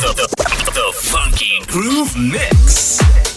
the, the, the funky groove mix.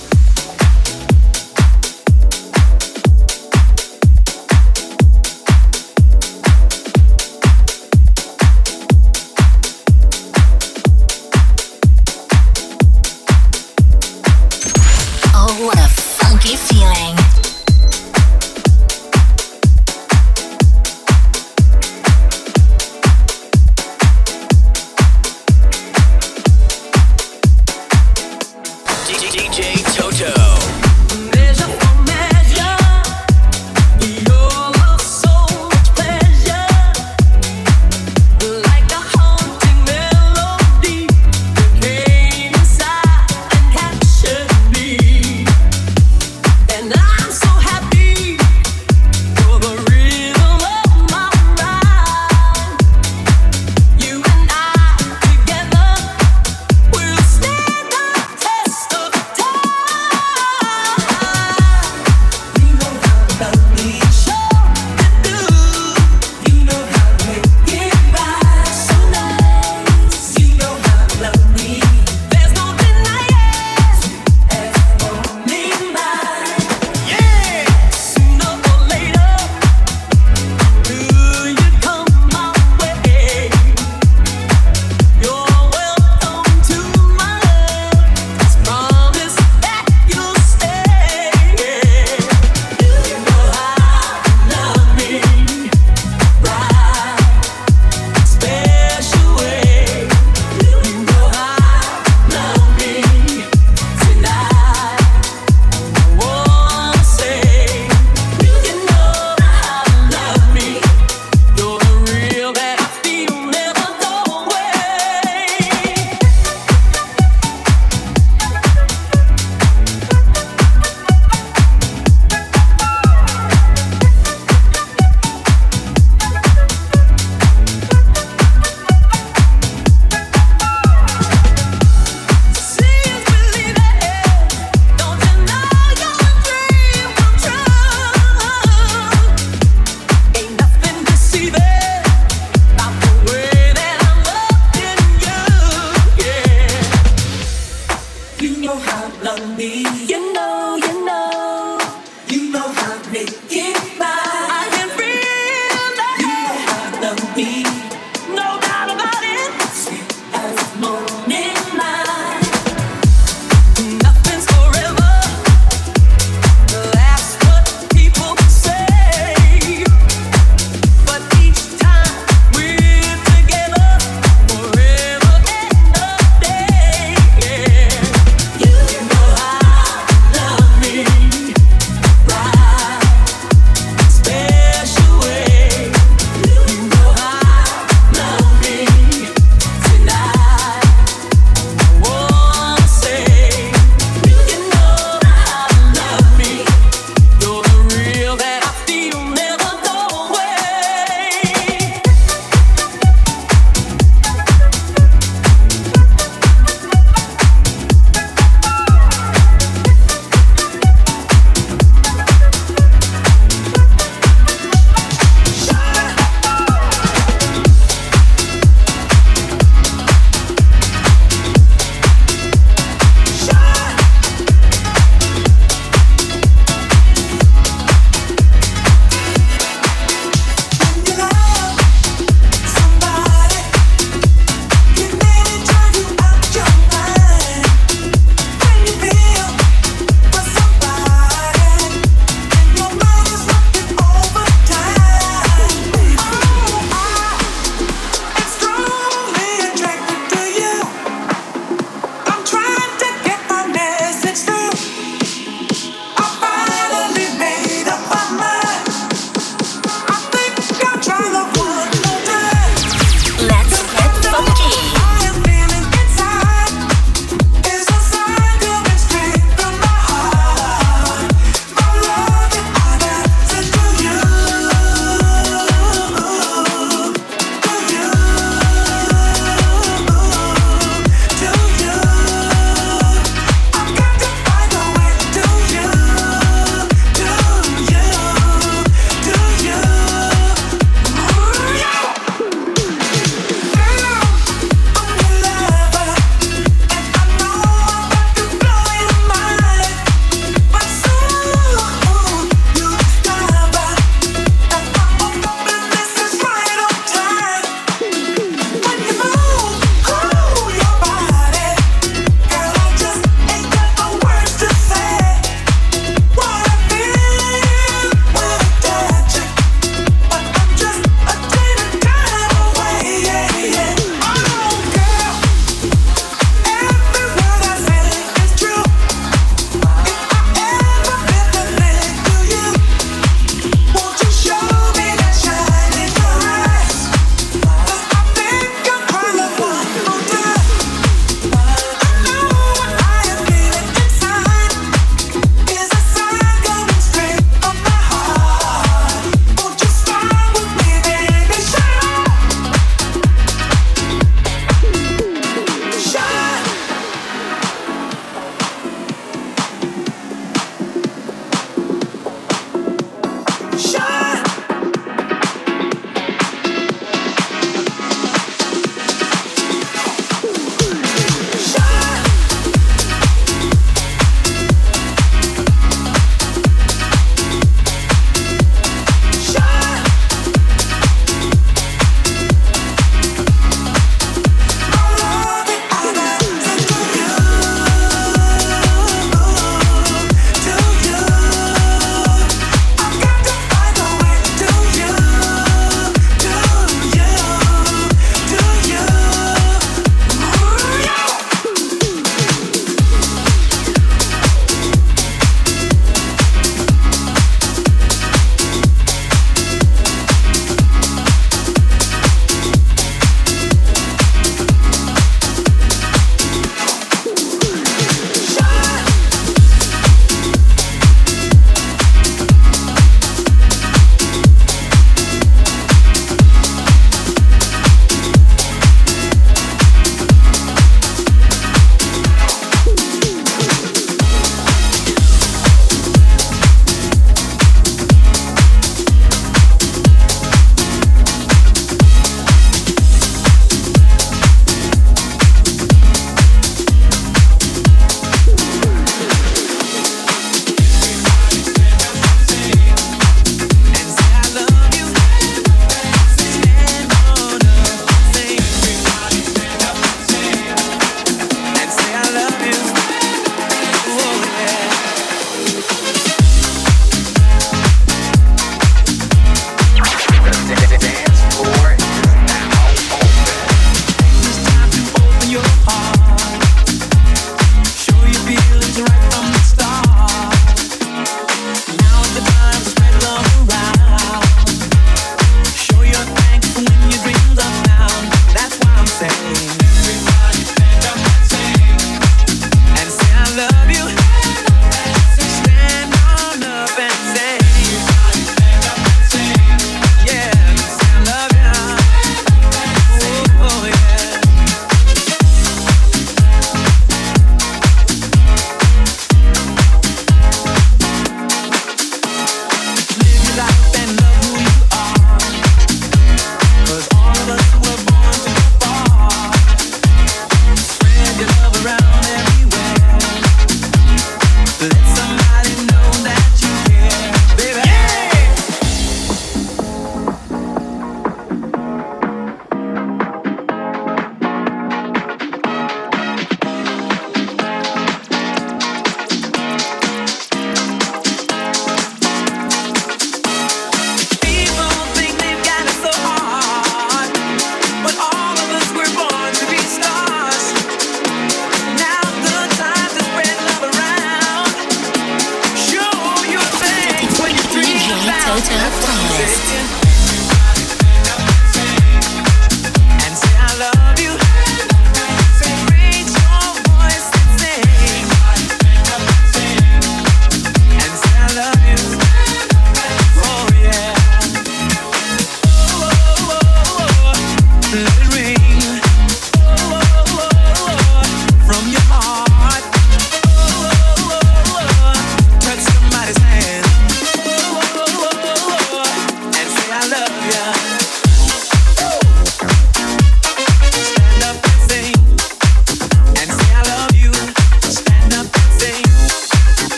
love me. You know, you know, you know how to make it right.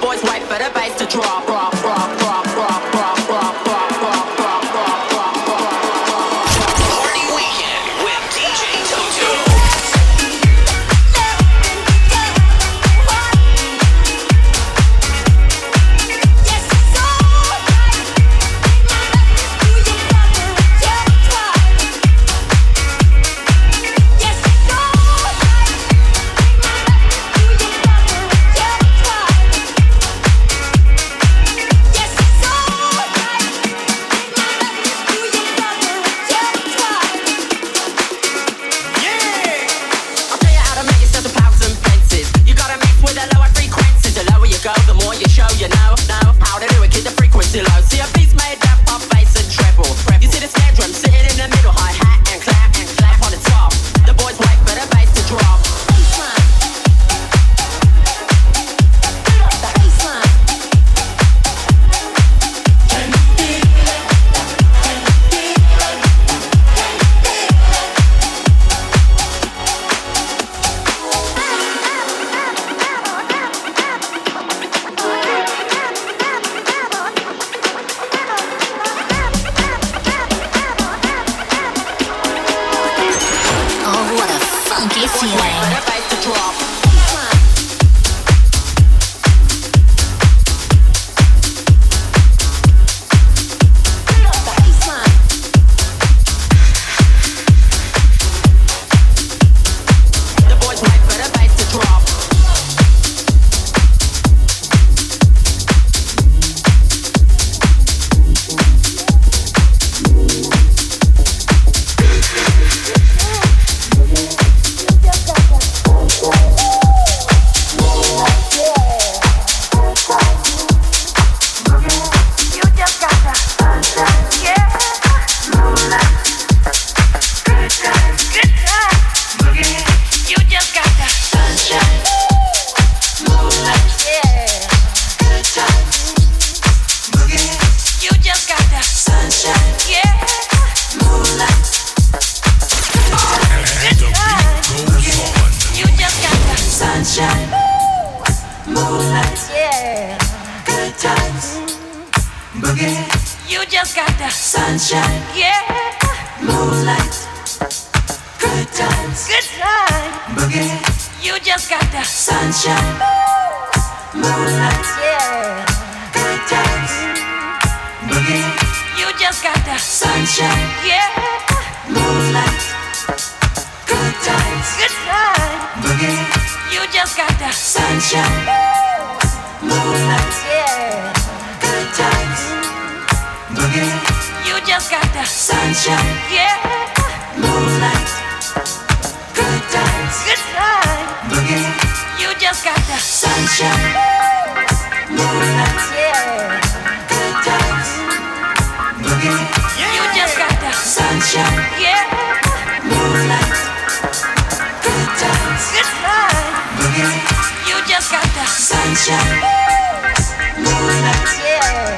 boys wait for the bass to drop, drop, drop, drop, drop, drop, drop. Boogie. You just got the Sunshine, yeah. moonlight, good times, Good time. boogie. You just got the Sunshine, moonlight, yeah. good times, boogie. You just got the Sunshine, yeah. moonlight, good times, Good time. boogie. You just got the Sunshine, moonlight, yeah. Times, boogie. You just got the Sunshine, yeah. moonlight, good times, Good time. boogie. You just got the Sunshine, moonlight, yeah. good times, boogie. You just got the Sunshine, yeah. moonlight, good times, Good time. boogie. You just got the Sunshine, moonlight, yeah.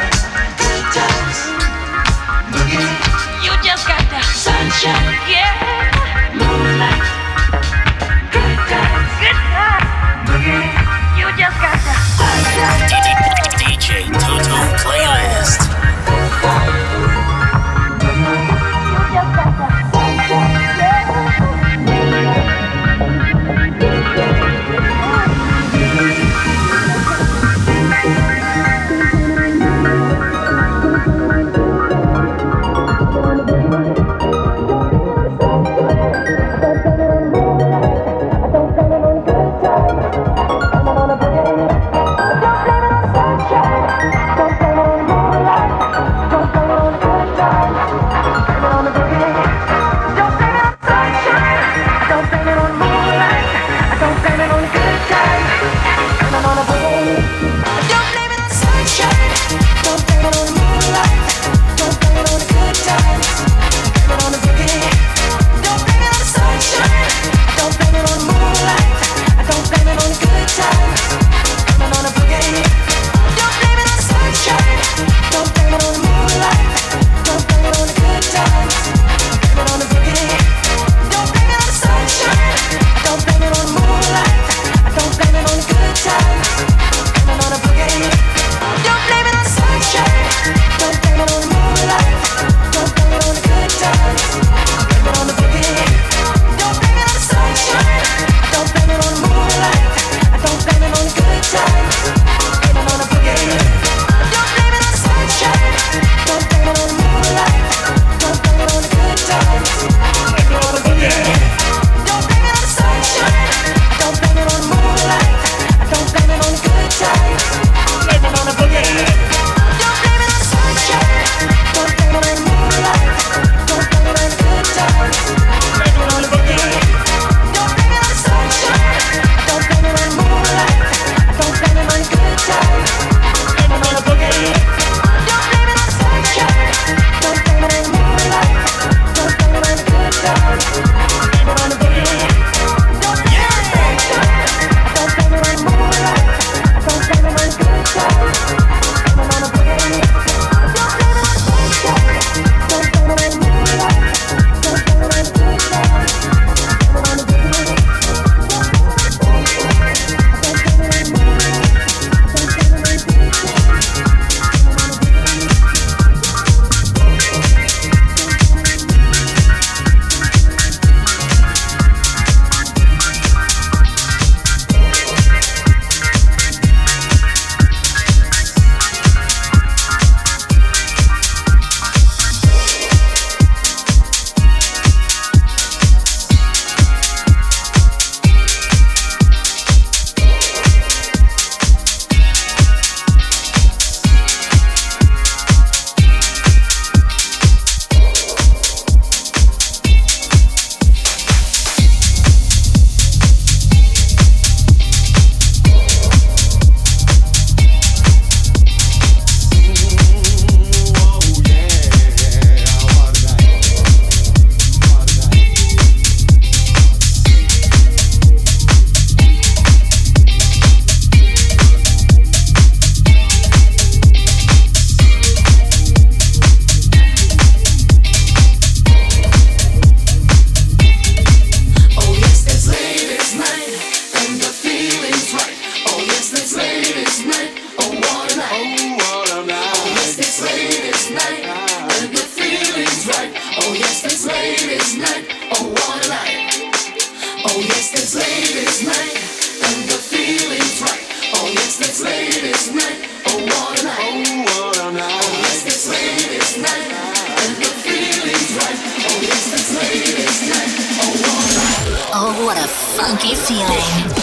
Oh, yes, it's ladies' night, and the feeling's right. Oh yes, it's ladies' oh, night. Oh what a night. Oh yes, it's ladies' night, and the feeling's right. Oh yes, it's ladies' night. Oh what a. Oh what a funky feeling.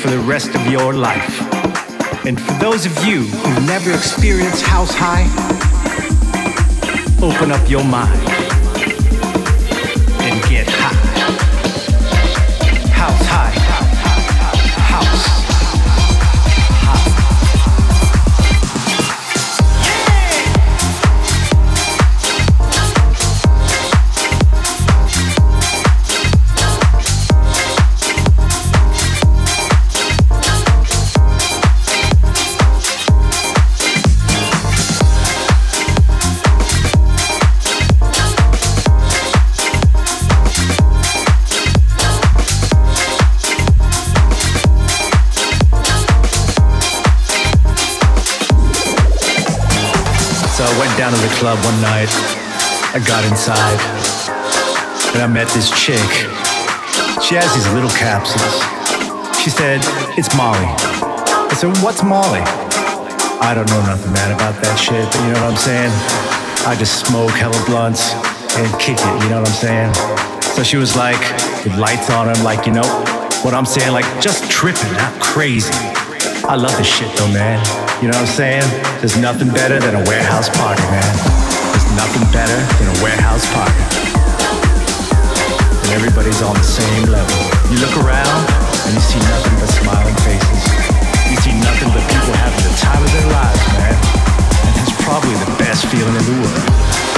For the rest of your life. And for those of you who've never experienced house high, open up your mind and get high. House high. House club one night. I got inside. And I met this chick. She has these little capsules. She said, It's Molly. I said, What's Molly? I don't know nothing, man, about that shit, but you know what I'm saying? I just smoke hella blunts and kick it, you know what I'm saying? So she was like, with lights on her, like, you know, what I'm saying, like, just tripping, not crazy. I love this shit though, man. You know what I'm saying? There's nothing better than a warehouse party, man. There's nothing better than a warehouse party. And everybody's on the same level. You look around and you see nothing but smiling faces. You see nothing but people having the time of their lives, man. And it's probably the best feeling in the world.